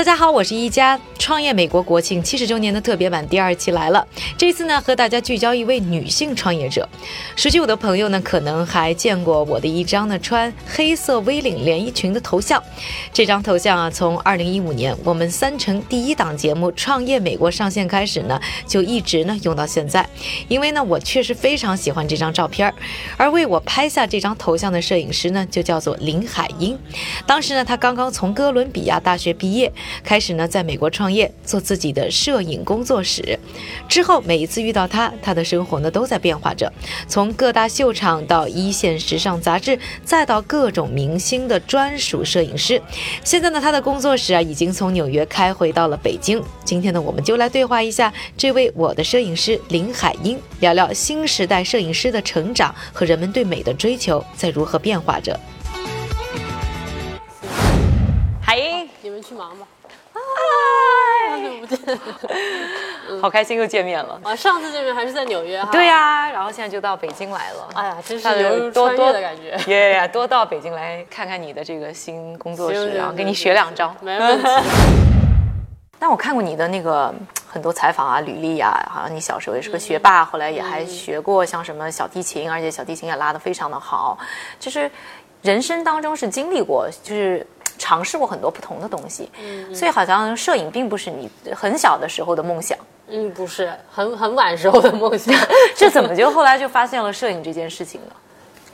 大家好，我是一加。创业美国国庆七十周年的特别版第二期来了。这次呢，和大家聚焦一位女性创业者。熟悉我的朋友呢，可能还见过我的一张呢穿黑色 V 领连衣裙的头像。这张头像啊，从二零一五年我们三城第一档节目《创业美国》上线开始呢，就一直呢用到现在。因为呢，我确实非常喜欢这张照片儿。而为我拍下这张头像的摄影师呢，就叫做林海音。当时呢，他刚刚从哥伦比亚大学毕业，开始呢在美国创业，做自己的摄影工作室。之后每一次遇到他，他的生活呢都在变化着，从各大秀场到一线时尚杂志，再到各种明星的专属摄影师。现在呢，他的工作室啊已经从纽约开回到了北京。今天呢，我们就来对话一下这位我的摄影师林海音，聊聊新时代摄影师的成长和人们对美的追求在如何变化着。海英，你们去忙吧。嗨好久不见。好开心又见面了。啊，上次见面还是在纽约哈。对、呀、然后现在就到北京来了。哎呀，真是大家犹如穿多多越的感觉。耶多到北京来看看你的这个新工作室，然后给你学两招。没问题。但我看过你的那个很多采访啊、履历啊，好像你小时候也是个学霸，后来也还学过像什么小提琴，而且小提琴也拉得非常的好，就是人生当中是经历过，就是。尝试过很多不同的东西，所以好像摄影并不是你很小的时候的梦想，嗯，不是很很晚时候的梦想。这怎么就后来就发现了摄影这件事情呢？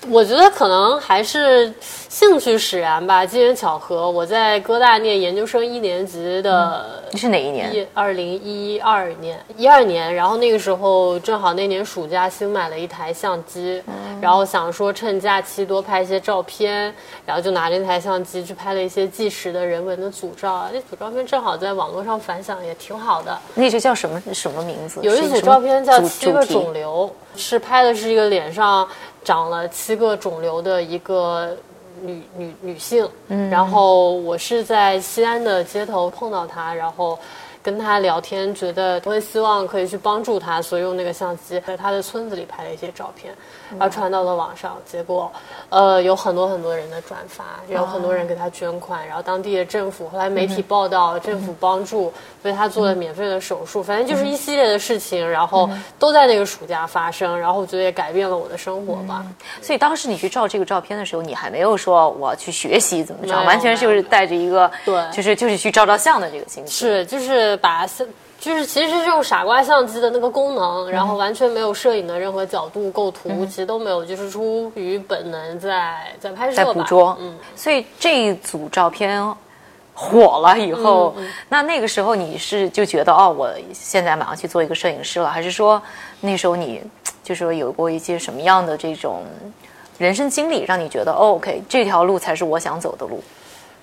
我觉得可能还是兴趣使然吧，机缘巧合。我在哥大念研究生一年级的你是哪一年？一二零一二年，一二年，然后那个时候正好那年暑假新买了一台相机，然后想说趁假期多拍一些照片，然后就拿着那台相机去拍了一些纪实的人文的组照，那组照片正好在网络上反响也挺好的。那个叫什么什么名字？有一组照片叫主七个肿瘤，是拍的是一个脸上长了七个肿瘤的一个女女女性。嗯，然后我是在西安的街头碰到她，然后。跟她聊天，觉得我也希望可以去帮助她，所以用那个相机在她的村子里拍了一些照片，然后传到了网上。结果，呃，有很多很多人的转发，有很多人给他捐款，然后当地的政府，后来媒体报道，政府帮助为他做了免费的手术，反正就是一系列的事情，然后都在那个暑假发生，然后我觉得也改变了我的生活吧。所以当时你去照这个照片的时候，你还没有说我要去学习怎么着，完全就是带着一个对。就是就是去照照相的这个心情。是，就是把相，就是其实是用傻瓜相机的那个功能，然后完全没有摄影的任何角度、构图，其实都没有，就是出于本能在在拍摄在。捕捉，嗯，所以这一组照片火了以后，嗯那那个时候你是就觉得哦，我现在马上去做一个摄影师了，还是说那时候你就说有过一些什么样的这种人生经历，让你觉得哦，OK，这条路才是我想走的路？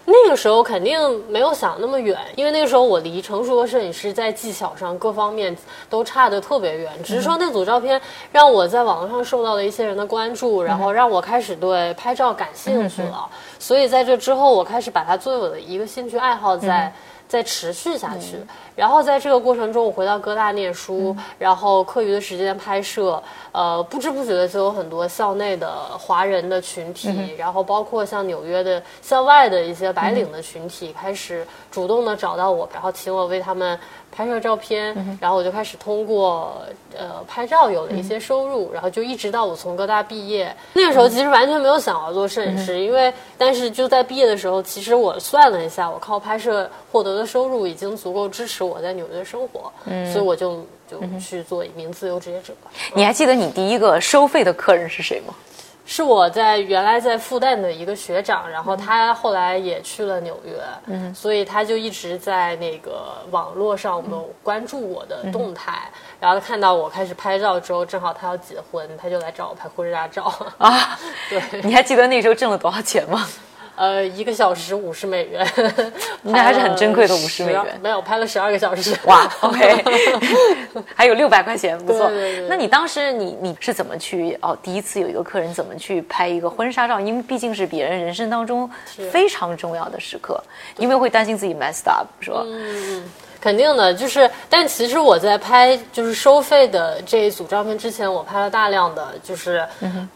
那个时候肯定没有想那么远，因为那个时候我离成熟的摄影师在技巧上各方面都差得特别远。只是说那组照片让我在网络上受到了一些人的关注，然后让我开始对拍照感兴趣了。所以在这之后，我开始把它作为我的一个兴趣爱好在。在持续下去，然后在这个过程中，我回到哥大念书，然后课余的时间拍摄，呃，不知不觉的就有很多校内的华人的群体，然后包括像纽约的校外的一些白领的群体，开始主动的找到我，然后请我为他们拍摄照片，然后我就开始通过呃拍照有了一些收入，然后就一直到我从哥大毕业，那个时候其实完全没有想要做摄影师，因为但是就在毕业的时候，其实我算了一下，我靠拍摄获得的收入已经足够支持我在纽约生活，所以我就就去做一名自由职业者。你还记得你第一个收费的客人是谁吗？是我在原来在复旦的一个学长，然后他后来也去了纽约，嗯，所以他就一直在那个网络上有关注我的动态，然后他看到我开始拍照之后，正好他要结婚，他就来找我拍婚纱照啊，对，你还记得那时候挣了多少钱吗？呃，一个小时五十美元，那还是很珍贵的五十美元没有拍了十二个小时，哇，OK，还有六百块钱，不错。对对对那你当时你你是怎么去哦？第一次有一个客人怎么去拍一个婚纱照？因为毕竟是别人人生当中非常重要的时刻，因为会担心自己 messed up？是吧、嗯肯定的，就是，但其实我在拍就是收费的这一组照片之前，我拍了大量的就是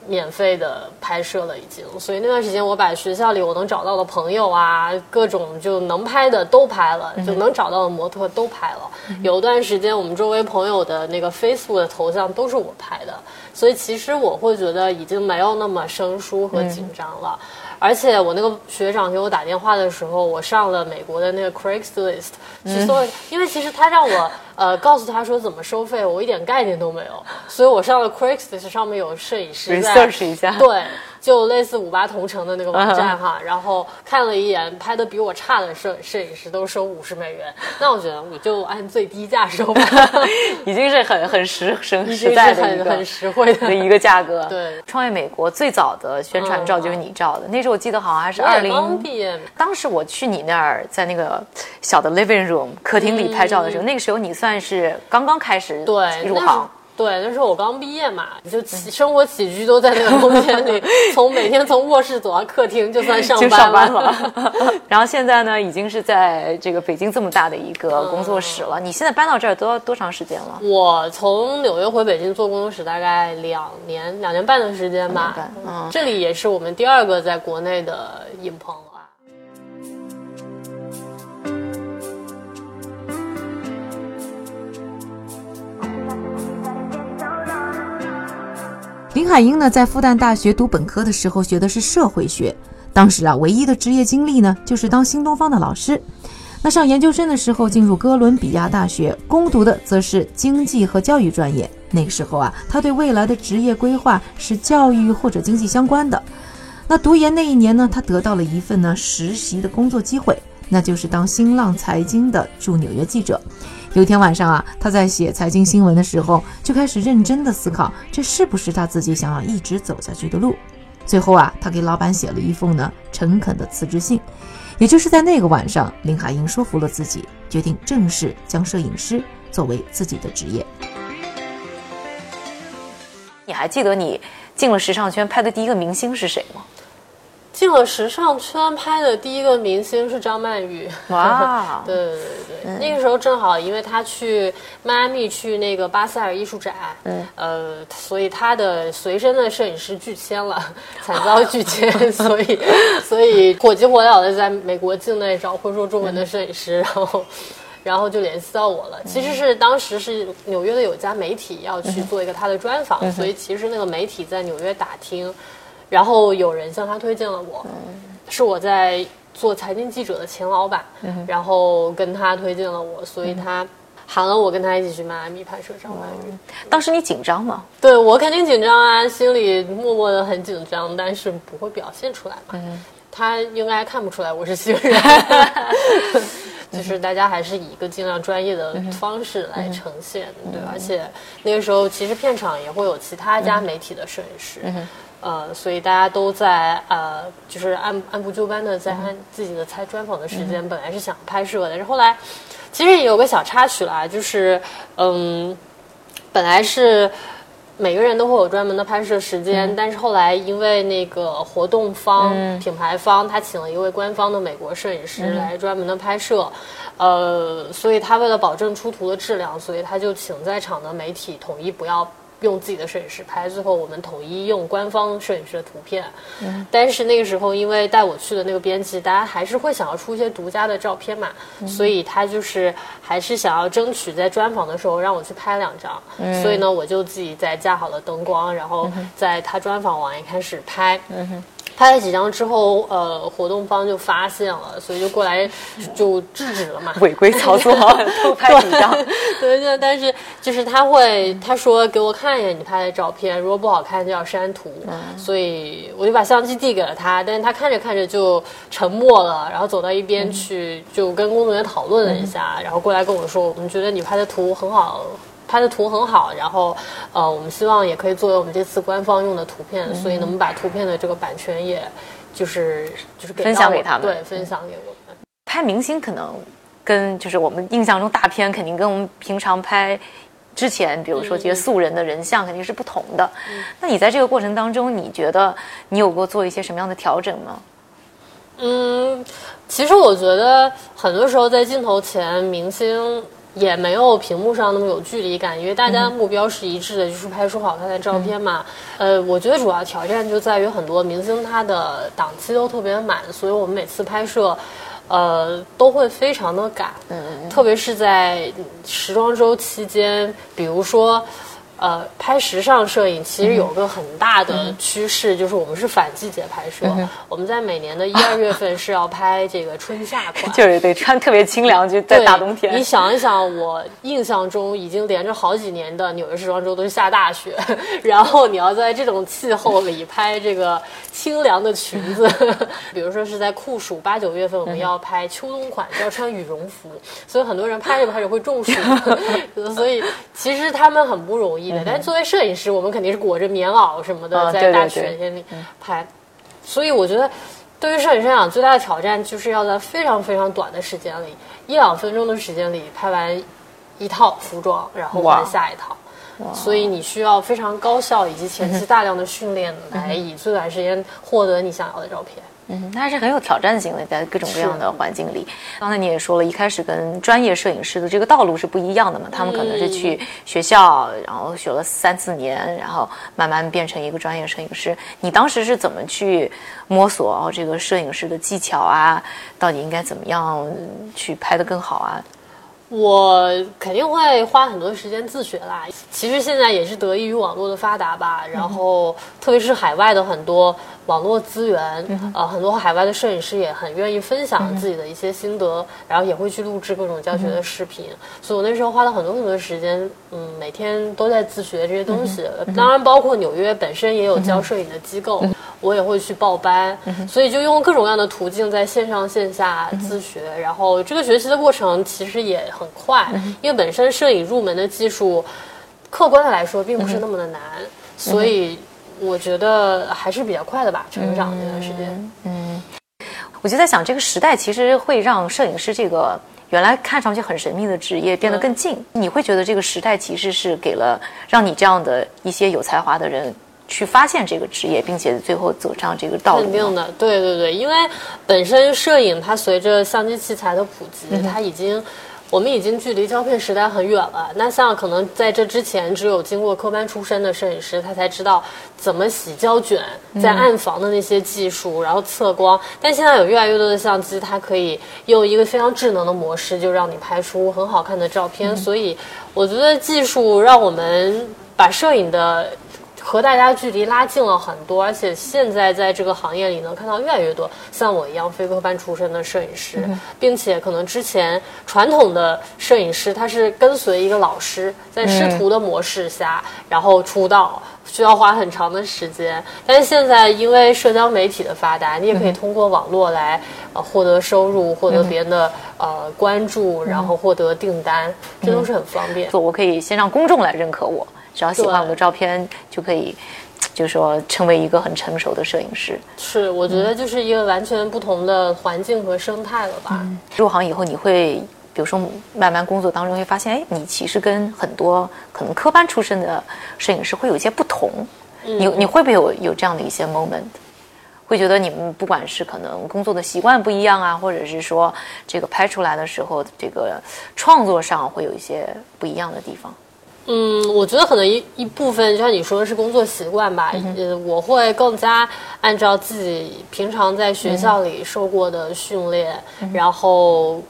免费的拍摄了已经。所以那段时间，我把学校里我能找到的朋友啊，各种就能拍的都拍了，就能找到的模特都拍了。有一段时间，我们周围朋友的那个 Facebook 的头像都是我拍的，所以其实我会觉得已经没有那么生疏和紧张了。而且我那个学长给我打电话的时候，我上了美国的那个 Craigslist 去搜，因为其实他让我呃告诉他说怎么收费，我一点概念都没有，所以我上了 Craigslist 上面有摄影师在 search 一下，对。就类似五八同城的那个网站哈，然后看了一眼，拍的比我差的摄摄影师都收五十美元，那我觉得我就按最低价收吧，已经是很很实实实在的很很实惠的一个价格。对，创业美国最早的宣传照就是你照的，那时候我记得好像还是二零当时我去你那儿，在那个小的 living room 客厅里拍照的时候，那个时候你算是刚刚开始对入行。对，那时候我刚毕业嘛，就起生活起居都在那个空间里，从每天从卧室走到客厅就算上班了。然后现在呢，已经是在这个北京这么大的一个工作室了。你现在搬到这儿多多长时间了？我从纽约回北京做工作室大概两年两年半的时间吧。嗯，这里也是我们第二个在国内的影棚。林海英呢，在复旦大学读本科的时候学的是社会学，当时啊，唯一的职业经历呢，就是当新东方的老师。那上研究生的时候，进入哥伦比亚大学攻读的则是经济和教育专业。那个时候啊，他对未来的职业规划是教育或者经济相关的。那读研那一年呢，他得到了一份呢实习的工作机会，那就是当新浪财经的驻纽约记者。有一天晚上啊，他在写财经新闻的时候，就开始认真的思考，这是不是他自己想要一直走下去的路。最后啊，他给老板写了一封呢诚恳的辞职信。也就是在那个晚上，林海音说服了自己，决定正式将摄影师作为自己的职业。你还记得你进了时尚圈拍的第一个明星是谁吗？进了时尚圈拍的第一个明星是张曼玉。哇！对对对对，那个时候正好因为她去迈阿密去那个巴塞尔艺术展，嗯，呃，所以她的随身的摄影师拒签了，惨遭拒签，所以所以火急火燎的在美国境内找会说中文的摄影师，然后然后就联系到我了。其实是当时是纽约的有家媒体要去做一个他的专访，所以其实那个媒体在纽约打听。然后有人向他推荐了我，是我在做财经记者的前老板，然后跟他推荐了我，所以他喊了我跟他一起去迈阿密拍摄张曼玉。当时你紧张吗？对我肯定紧张啊，心里默默的很紧张，但是不会表现出来嘛。他应该看不出来我是新人，就是大家还是以一个尽量专业的方式来呈现，对。而且那个时候其实片场也会有其他家媒体的摄影师。呃，所以大家都在呃，就是按按部就班的在按自己的猜专访的时间，本来是想拍摄的，但是后来其实也有个小插曲啦，就是嗯，本来是每个人都会有专门的拍摄时间，但是后来因为那个活动方品牌方他请了一位官方的美国摄影师来专门的拍摄，呃，所以他为了保证出图的质量，所以他就请在场的媒体统一不要。用自己的摄影师拍，最后我们统一用官方摄影师的图片。嗯，但是那个时候，因为带我去的那个编辑，大家还是会想要出一些独家的照片嘛，所以他就是还是想要争取在专访的时候让我去拍两张。嗯，所以呢，我就自己在架好了灯光，然后在他专访完一开始拍。拍了几张之后，呃，活动方就发现了，所以就过来就制止了嘛。违规操作，偷拍几张。对对，但是就是他会，他说给我看一眼你拍的照片，如果不好看就要删图。所以我就把相机递给了他，但是他看着看着就沉默了，然后走到一边去，就跟工作人员讨论了一下，然后过来跟我说，我们觉得你拍的图很好。拍的图很好，然后，呃，我们希望也可以作为我们这次官方用的图片，所以能把图片的这个版权，也就是就是分享给他们，对，分享给我们。拍明星可能跟就是我们印象中大片肯定跟我们平常拍之前，比如说这些素人的人像肯定是不同的。那你在这个过程当中，你觉得你有过做一些什么样的调整吗？嗯，其实我觉得很多时候在镜头前，明星也没有屏幕上那么有距离感，因为大家的目标是一致的，就是拍出好看的照片嘛。呃，我觉得主要挑战就在于很多明星他的档期都特别满，所以我们每次拍摄。呃，都会非常的赶，特别是在时装周期间，比如说。呃，拍时尚摄影其实有个很大的趋势，就是我们是反季节拍摄。我们在每年的一二月 份是要拍这个春夏款，就是得穿特别清凉，就在大冬天。你想一想，我印象中已经连着好几年的纽约时装周都是下大雪，然后你要在这种气候里拍这个清凉的裙子，比如说是在酷暑八九月份，我们要拍秋冬款，要穿羽绒服，所以很多人拍着拍着会中暑，所以其实他们很不容易。但作为摄影师，我们肯定是裹着棉袄什么的，在大雪天里拍。所以我觉得，对于摄影师来讲，最大的挑战就是要在非常非常短的时间里，一两分钟的时间里拍完一套服装，然后换下一套。所以你需要非常高效以及前期大量的训练，来以最短时间获得你想要的照片。嗯，那还是很有挑战性的，在各种各样的环境里。刚才你也说了，一开始跟专业摄影师的这个道路是不一样的嘛？他们可能是去学校，然后学了三四年，然后慢慢变成一个专业摄影师。你当时是怎么去摸索这个摄影师的技巧啊？到底应该怎么样去拍得更好啊？我肯定会花很多时间自学啦。其实现在也是得益于网络的发达吧，然后特别是海外的很多网络资源，呃，很多海外的摄影师也很愿意分享自己的一些心得，然后也会去录制各种教学的视频。所以我那时候花了很多很多时间，嗯，每天都在自学这些东西。当然，包括纽约本身也有教摄影的机构。我也会去报班，所以就用各种各样的途径在线上线下自学。然后这个学习的过程其实也很快，因为本身摄影入门的技术，客观的来说并不是那么的难，所以我觉得还是比较快的吧，成长这段时间。嗯，我就在想，这个时代其实会让摄影师这个原来看上去很神秘的职业变得更近。你会觉得这个时代其实是给了让你这样的一些有才华的人。去发现这个职业，并且最后走上这个道路。肯定的，对对对，因为本身摄影它随着相机器材的普及，它已经，我们已经距离胶片时代很远了。那像可能在这之前，只有经过科班出身的摄影师，他才知道怎么洗胶卷，在暗房的那些技术，然后测光。但现在有越来越多的相机，它可以用一个非常智能的模式，就让你拍出很好看的照片。所以，我觉得技术让我们把摄影的。和大家距离拉近了很多，而且现在在这个行业里能看到越来越多像我一样非科班出身的摄影师，并且可能之前传统的摄影师他是跟随一个老师在师徒的模式下，然后出道需要花很长的时间，但是现在因为社交媒体的发达，你也可以通过网络来呃获得收入，获得别人的呃关注，然后获得订单，这都是很方便。我可以先让公众来认可我。只要喜欢我的照片，就可以，就是说成为一个很成熟的摄影师。是，我觉得就是一个完全不同的环境和生态了吧。入行以后，你会比如说慢慢工作当中会发现，哎，你其实跟很多可能科班出身的摄影师会有一些不同。你你会不会有有这样的一些 moment？会觉得你们不管是可能工作的习惯不一样啊，或者是说这个拍出来的时候，这个创作上会有一些不一样的地方。嗯，我觉得可能一一部分就像你说的是工作习惯吧，呃，我会更加按照自己平常在学校里受过的训练，然后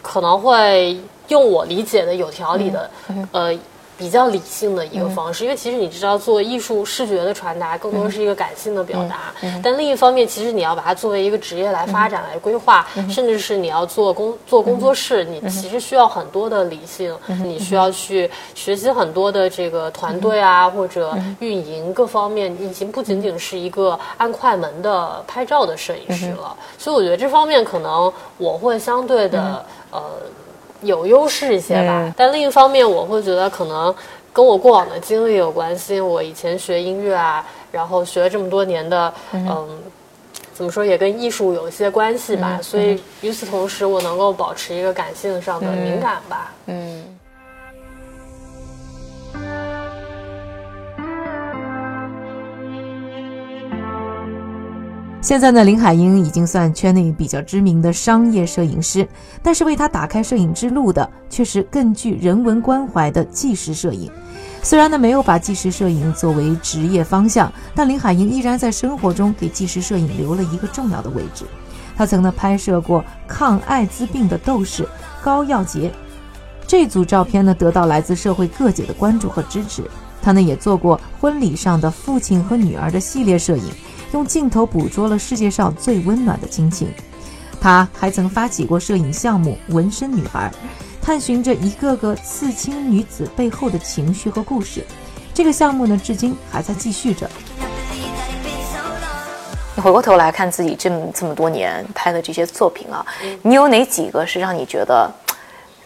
可能会用我理解的有条理的，呃。比较理性的一个方式，因为其实你知道，做艺术视觉的传达更多是一个感性的表达。但另一方面，其实你要把它作为一个职业来发展、来规划，甚至是你要做工做工作室，你其实需要很多的理性，你需要去学习很多的这个团队啊，或者运营各方面，已经不仅仅是一个按快门的拍照的摄影师了。所以我觉得这方面可能我会相对的呃。有优势一些吧，但另一方面，我会觉得可能跟我过往的经历有关系。我以前学音乐啊，然后学了这么多年的，嗯，怎么说也跟艺术有一些关系吧。所以与此同时，我能够保持一个感性上的敏感吧。嗯。现在呢，林海音已经算圈内比较知名的商业摄影师，但是为他打开摄影之路的却是更具人文关怀的纪实摄影。虽然呢没有把纪实摄影作为职业方向，但林海音依然在生活中给纪实摄影留了一个重要的位置。他曾呢拍摄过抗艾滋病的斗士高耀杰，这组照片呢得到来自社会各界的关注和支持。他呢也做过婚礼上的父亲和女儿的系列摄影。用镜头捕捉了世界上最温暖的亲情。他还曾发起过摄影项目《纹身女孩》，探寻着一个个刺青女子背后的情绪和故事。这个项目呢，至今还在继续着。你回过头来看自己这么这么多年拍的这些作品啊，你有哪几个是让你觉得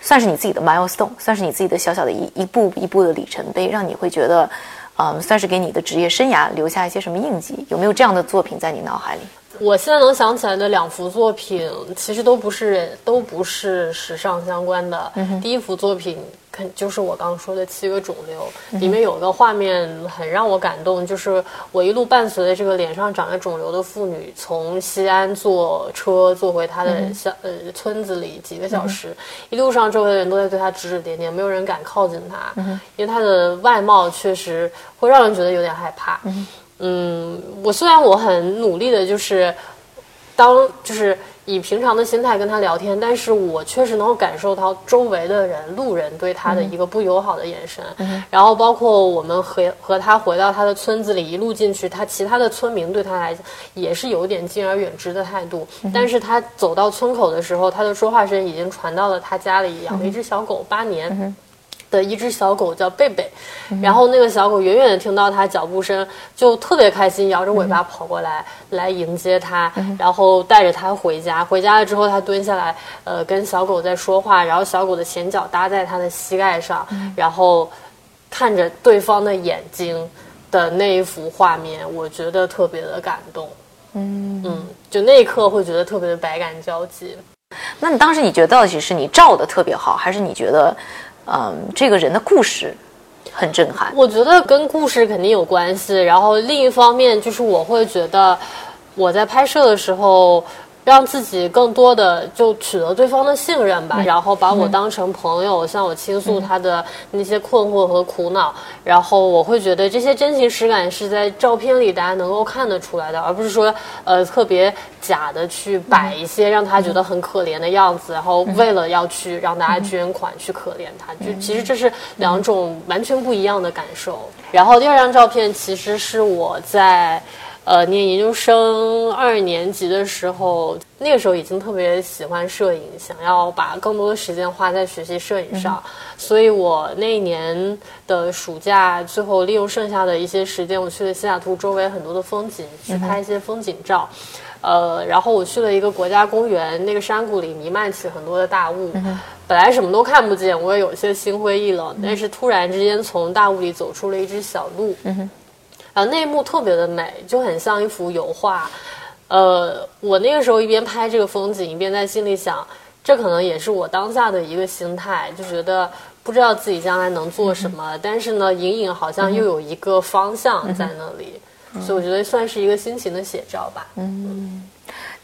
算是你自己的 milestone，算是你自己的小小的一一步一步的里程碑，让你会觉得？嗯，算是给你的职业生涯留下一些什么印记？有没有这样的作品在你脑海里？我现在能想起来的两幅作品，其实都不是都不是时尚相关的。第一幅作品，肯就是我刚刚说的七个肿瘤，里面有个画面很让我感动，就是我一路伴随着这个脸上长着肿瘤的妇女，从西安坐车坐回她的小呃村子里几个小时，一路上周围的人都在对她指指点点，没有人敢靠近她，因为她的外貌确实会让人觉得有点害怕。嗯，我虽然我很努力的，就是当就是以平常的心态跟他聊天，但是我确实能够感受到周围的人路人对他的一个不友好的眼神。然后包括我们和和他回到他的村子里，一路进去，他其他的村民对他来讲也是有点敬而远之的态度。但是他走到村口的时候，他的说话声已经传到了他家里养了一只小狗八年。的一只小狗叫贝贝，然后那个小狗远远的听到它脚步声，就特别开心，摇着尾巴跑过来来迎接它，然后带着它回家。回家了之后，它蹲下来，呃，跟小狗在说话，然后小狗的前脚搭在它的膝盖上，然后看着对方的眼睛的那一幅画面，我觉得特别的感动。嗯嗯，就那一刻会觉得特别的百感交集。那你当时你觉得到底是你照的特别好，还是你觉得？嗯，这个人的故事很震撼。我觉得跟故事肯定有关系。然后另一方面，就是我会觉得我在拍摄的时候。让自己更多的就取得对方的信任吧，然后把我当成朋友，向我倾诉他的那些困惑和苦恼，然后我会觉得这些真情实感是在照片里大家能够看得出来的，而不是说呃特别假的去摆一些让他觉得很可怜的样子，然后为了要去让大家捐款去可怜他，就其实这是两种完全不一样的感受。然后第二张照片其实是我在。呃，念研究生二年级的时候，那个时候已经特别喜欢摄影，想要把更多的时间花在学习摄影上，所以我那一年的暑假，最后利用剩下的一些时间，我去了西雅图周围很多的风景，去拍一些风景照。呃，然后我去了一个国家公园，那个山谷里弥漫起很多的大雾，本来什么都看不见，我也有些心灰意冷，但是突然之间从大雾里走出了一只小鹿。然后那一幕特别的美，就很像一幅油画。呃，我那个时候一边拍这个风景，一边在心里想，这可能也是我当下的一个心态，就觉得不知道自己将来能做什么，但是呢，隐隐好像又有一个方向在那里，所以我觉得算是一个心情的写照吧。嗯。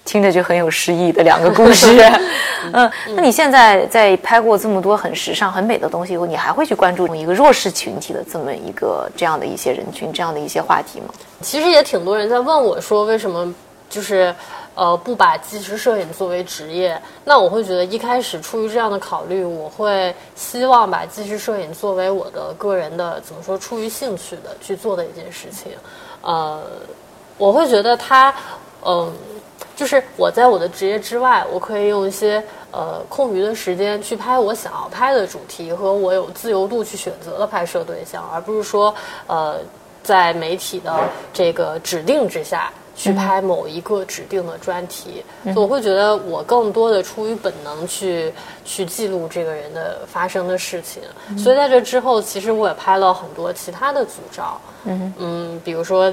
听着就很有诗意的两个故事，嗯，那你现在在拍过这么多很时尚、很美的东西以后，你还会去关注一个弱势群体的这么一个这样的一些人群、这样的一些话题吗？其实也挺多人在问我说，为什么就是呃不把纪实摄影作为职业？那我会觉得一开始出于这样的考虑，我会希望把纪实摄影作为我的个人的怎么说，出于兴趣的去做的一件事情。呃，我会觉得它，嗯。就是我在我的职业之外，我可以用一些呃空余的时间去拍我想要拍的主题和我有自由度去选择的拍摄对象，而不是说呃在媒体的这个指定之下去拍某一个指定的专题。我会觉得我更多的出于本能去去记录这个人的发生的事情。所以在这之后，其实我也拍了很多其他的组照。嗯嗯，比如说。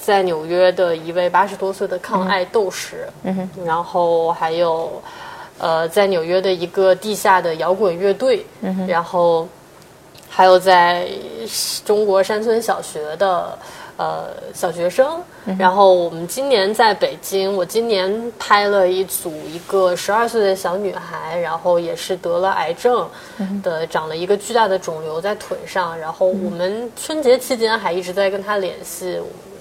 在纽约的一位八十多岁的抗癌斗士，嗯然后还有，呃，在纽约的一个地下的摇滚乐队，嗯然后还有在中国山村小学的，呃小学生。然后我们今年在北京，我今年拍了一组一个十二岁的小女孩，然后也是得了癌症的，长了一个巨大的肿瘤在腿上。然后我们春节期间还一直在跟她联系，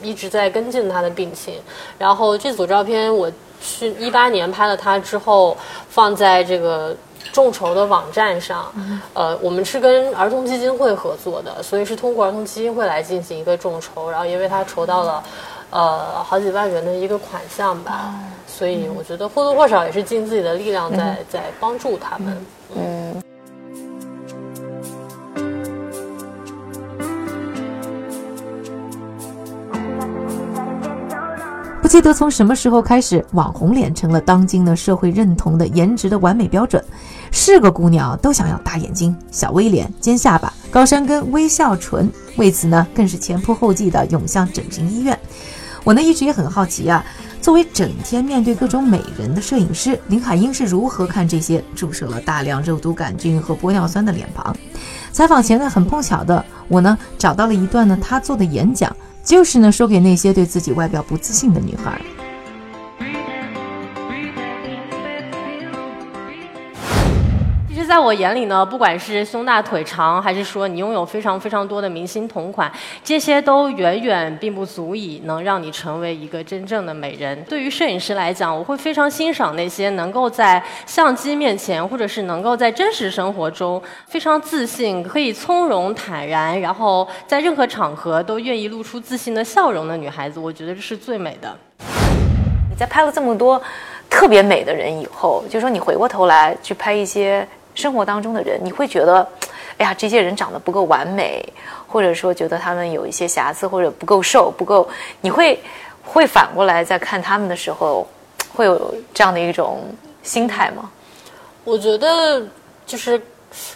一直在跟进他的病情。然后这组照片我去一八年拍了他之后，放在这个。众筹的网站上，呃，我们是跟儿童基金会合作的，所以是通过儿童基金会来进行一个众筹，然后也为他筹到了，呃，好几万元的一个款项吧，所以我觉得或多或少也是尽自己的力量在在帮助他们。嗯。不记得从什么时候开始，网红脸成了当今的社会认同的颜值的完美标准。是个姑娘都想要大眼睛、小 V 脸、尖下巴、高山根、微笑唇，为此呢，更是前仆后继的涌向整形医院。我呢，一直也很好奇啊，作为整天面对各种美人的摄影师，林海音是如何看这些注射了大量肉毒杆菌和玻尿酸的脸庞？采访前呢，很碰巧的，我呢找到了一段呢她做的演讲。就是呢，说给那些对自己外表不自信的女孩。其实，在我眼里呢，不管是胸大腿长，还是说你拥有非常非常多的明星同款，这些都远远并不足以能让你成为一个真正的美人。对于摄影师来讲，我会非常欣赏那些能够在相机面前，或者是能够在真实生活中非常自信、可以从容坦然，然后在任何场合都愿意露出自信的笑容的女孩子。我觉得这是最美的。你在拍了这么多特别美的人以后，就说你回过头来去拍一些。生活当中的人，你会觉得，哎呀，这些人长得不够完美，或者说觉得他们有一些瑕疵，或者不够瘦，不够，你会会反过来在看他们的时候，会有这样的一种心态吗？我觉得就是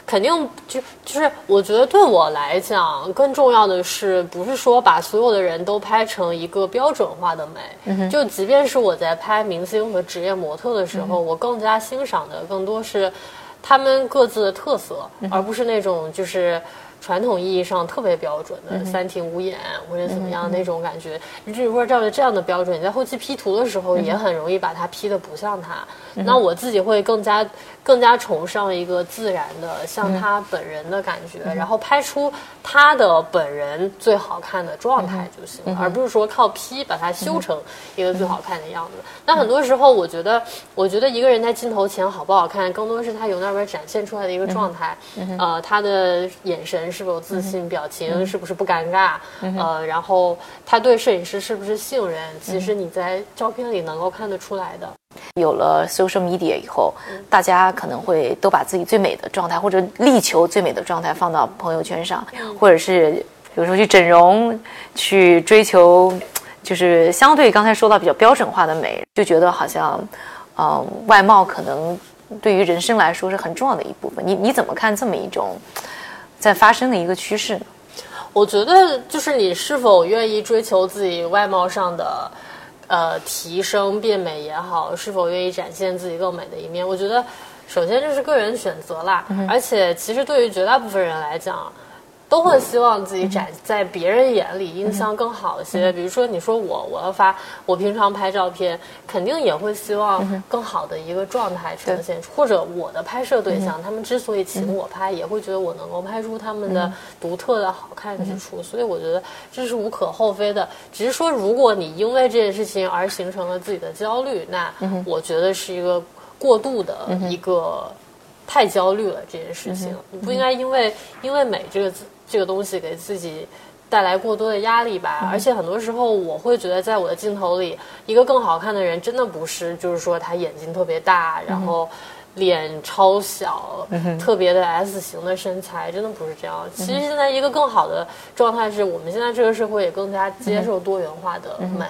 肯定就就是我觉得对我来讲，更重要的是不是说把所有的人都拍成一个标准化的美，就即便是我在拍明星和职业模特的时候，我更加欣赏的更多是。他们各自的特色，而不是那种就是传统意义上特别标准的三庭五眼或者怎么样那种感觉。你如说照着这样的标准，你在后期 P 图的时候也很容易把它 P 的不像他。那我自己会更加。更加崇尚一个自然的，像他本人的感觉，然后拍出他的本人最好看的状态就行，而不是说靠 P 把它修成一个最好看的样子。那很多时候，我觉得，我觉得一个人在镜头前好不好看，更多是他由那边展现出来的一个状态。呃，他的眼神是否自信，表情是不是不尴尬，呃，然后他对摄影师是不是信任，其实你在照片里能够看得出来的。有了 social media 以后，大家可能会都把自己最美的状态，或者力求最美的状态放到朋友圈上，或者是比如说去整容，去追求，就是相对刚才说到比较标准化的美，就觉得好像，嗯，外貌可能对于人生来说是很重要的一部分。你你怎么看这么一种在发生的一个趋势呢？我觉得就是你是否愿意追求自己外貌上的。呃，提升变美也好，是否愿意展现自己更美的一面？我觉得，首先这是个人选择啦。而且，其实对于绝大部分人来讲。都会希望自己展在别人眼里印象更好一些。比如说，你说我我要发，我平常拍照片，肯定也会希望更好的一个状态呈现出。或者我的拍摄对象，他们之所以请我拍，也会觉得我能够拍出他们的独特的好看之处。所以我觉得这是无可厚非的。只是说，如果你因为这件事情而形成了自己的焦虑，那我觉得是一个过度的一个太焦虑了这件事情。你不应该因为因为美这个字。这个东西给自己带来过多的压力吧，而且很多时候我会觉得，在我的镜头里，一个更好看的人真的不是，就是说他眼睛特别大，然后脸超小，特别的 S 型的身材，真的不是这样。其实现在一个更好的状态是我们现在这个社会也更加接受多元化的美，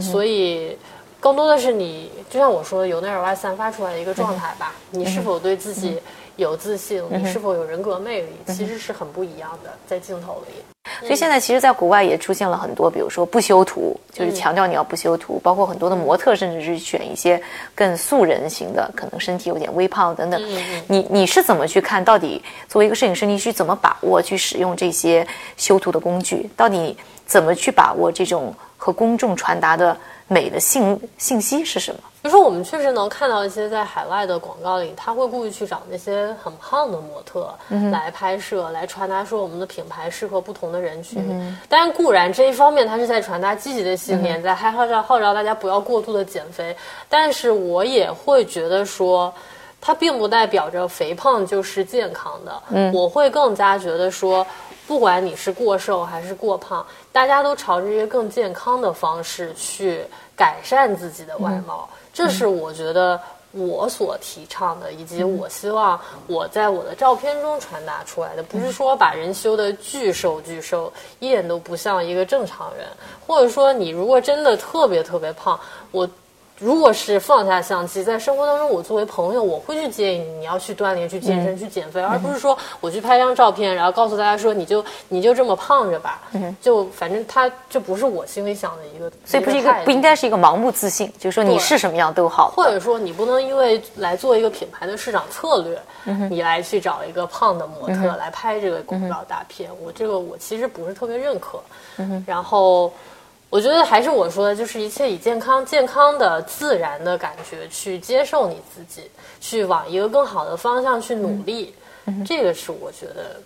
所以更多的是你，就像我说的，由内而外散发出来的一个状态吧。你是否对自己？有自信，你是否有人格魅力，其实是很不一样的，在镜头里。所以现在其实，在国外也出现了很多，比如说不修图，就是强调你要不修图，包括很多的模特，甚至是选一些更素人型的，可能身体有点微胖等等。你你是怎么去看？到底作为一个摄影师，你去怎么把握去使用这些修图的工具？到底怎么去把握这种和公众传达的美的信信息是什么？就是我们确实能看到一些在海外的广告里，他会故意去找那些很胖的模特来拍摄，来传达说我们的品牌适合不同的人群。但是固然这一方面，他是在传达积极的信念，在号召号召大家不要过度的减肥。但是我也会觉得说，它并不代表着肥胖就是健康的。我会更加觉得说，不管你是过瘦还是过胖，大家都朝着一个更健康的方式去改善自己的外貌。这是我觉得我所提倡的，以及我希望我在我的照片中传达出来的，不是说把人修的巨瘦巨瘦，一点都不像一个正常人，或者说你如果真的特别特别胖，我。如果是放下相机，在生活当中，我作为朋友，我会去建议你，你要去锻炼、去健身、去减肥，而不是说我去拍张照片，然后告诉大家说你就你就这么胖着吧，就反正他就不是我心里想的一个，所以不是一个不应该是一个盲目自信，就是说你是什么样都好，或者说你不能因为来做一个品牌的市场策略，你来去找一个胖的模特来拍这个广告大片，我这个我其实不是特别认可，然后。我觉得还是我说的，就是一切以健康、健康的、自然的感觉去接受你自己，去往一个更好的方向去努力。这个是我觉得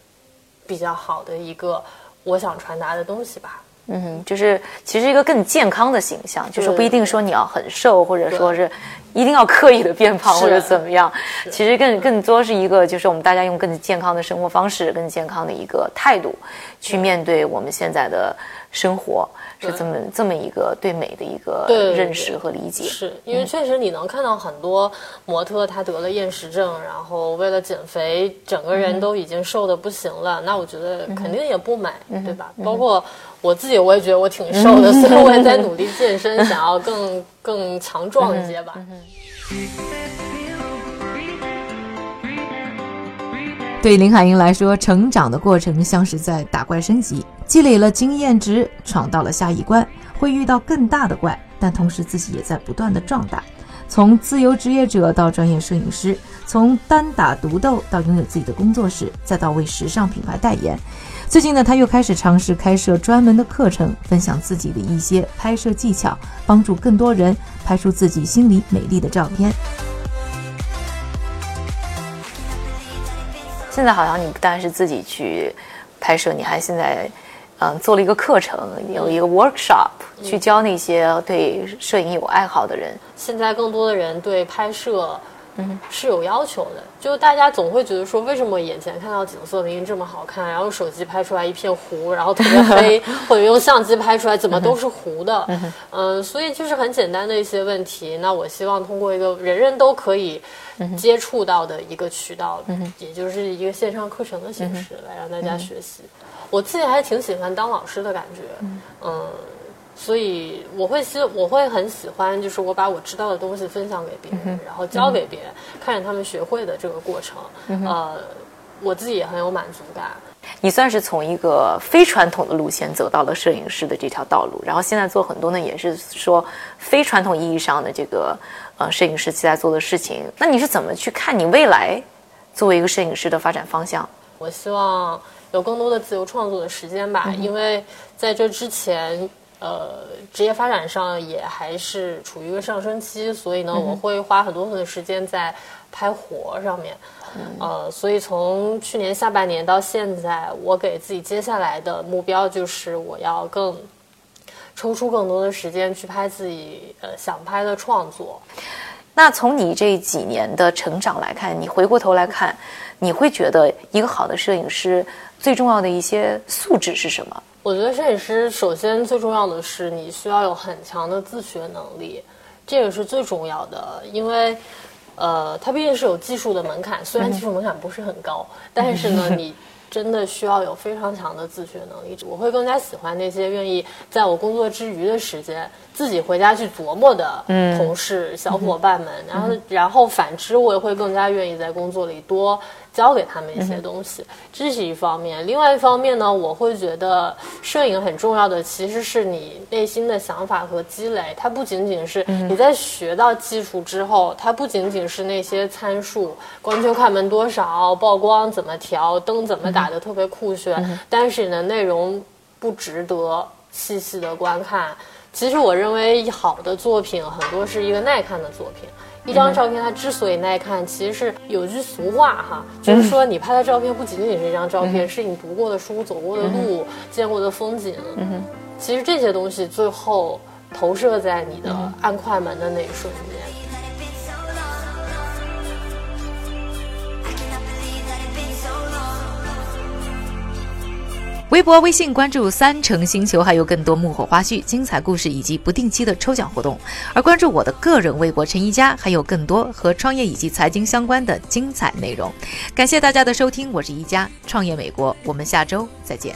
比较好的一个我想传达的东西吧。嗯，就是其实一个更健康的形象，就是不一定说你要很瘦，或者说是一定要刻意的变胖或者怎么样。其实更更多是一个，就是我们大家用更健康的生活方式、更健康的一个态度去面对我们现在的生活。是这么这么一个对美的一个认识和理解，是因为确实你能看到很多模特，她得了厌食症，然后为了减肥，整个人都已经瘦的不行了。那我觉得肯定也不美，对吧？包括我自己，我也觉得我挺瘦的，所以我也在努力健身，想要更 更强壮一些吧。对林海音来说，成长的过程像是在打怪升级，积累了经验值，闯到了下一关，会遇到更大的怪，但同时自己也在不断的壮大。从自由职业者到专业摄影师，从单打独斗到拥有自己的工作室，再到为时尚品牌代言。最近呢，他又开始尝试开设专门的课程，分享自己的一些拍摄技巧，帮助更多人拍出自己心里美丽的照片。现在好像你不但是自己去拍摄，你还现在嗯做了一个课程，有一个 workshop 去教那些对摄影有爱好的人。现在更多的人对拍摄嗯是有要求的，就大家总会觉得说，为什么眼前看到景色明明这么好看，然后手机拍出来一片糊，然后特别黑，或者用相机拍出来怎么都是糊的？嗯，所以就是很简单的一些问题。那我希望通过一个人人都可以。接触到的一个渠道，也就是一个线上课程的形式，来让大家学习。我自己还挺喜欢当老师的感觉，嗯，所以我会希我会很喜欢，就是我把我知道的东西分享给别人，然后教给别人，看着他们学会的这个过程，呃，我自己也很有满足感。你算是从一个非传统的路线走到了摄影师的这条道路，然后现在做很多呢，也是说非传统意义上的这个。呃，摄影师期待做的事情，那你是怎么去看你未来作为一个摄影师的发展方向？我希望有更多的自由创作的时间吧，因为在这之前，呃，职业发展上也还是处于一个上升期，所以呢，我会花很多的时间在拍活上面。呃，所以从去年下半年到现在，我给自己接下来的目标就是我要更。抽出更多的时间去拍自己呃想拍的创作。那从你这几年的成长来看，你回过头来看，你会觉得一个好的摄影师最重要的一些素质是什么？我觉得摄影师首先最重要的是你需要有很强的自学能力，这个是最重要的，因为呃，它毕竟是有技术的门槛，虽然技术门槛不是很高，但是呢，你。真的需要有非常强的自学能力。我会更加喜欢那些愿意在我工作之余的时间自己回家去琢磨的同事、小伙伴们。然后，然后反之，我也会更加愿意在工作里多。教给他们一些东西，这是一方面。另外一方面呢，我会觉得摄影很重要的其实是你内心的想法和积累。它不仅仅是你在学到技术之后，它不仅仅是那些参数，光圈快门多少，曝光怎么调，灯怎么打的特别酷炫，但是你的内容不值得细细的观看。其实我认为好的作品很多是一个耐看的作品。一张照片，它之所以耐看，其实是有句俗话哈，就是说你拍的照片不仅仅是一张照片，是你读过的书、走过的路、见过的风景。嗯其实这些东西最后投射在你的按快门的那一瞬间。微博、微信关注三城星球，还有更多幕后花絮、精彩故事以及不定期的抽奖活动。而关注我的个人微博陈一佳，还有更多和创业以及财经相关的精彩内容。感谢大家的收听，我是一佳，创业美国，我们下周再见。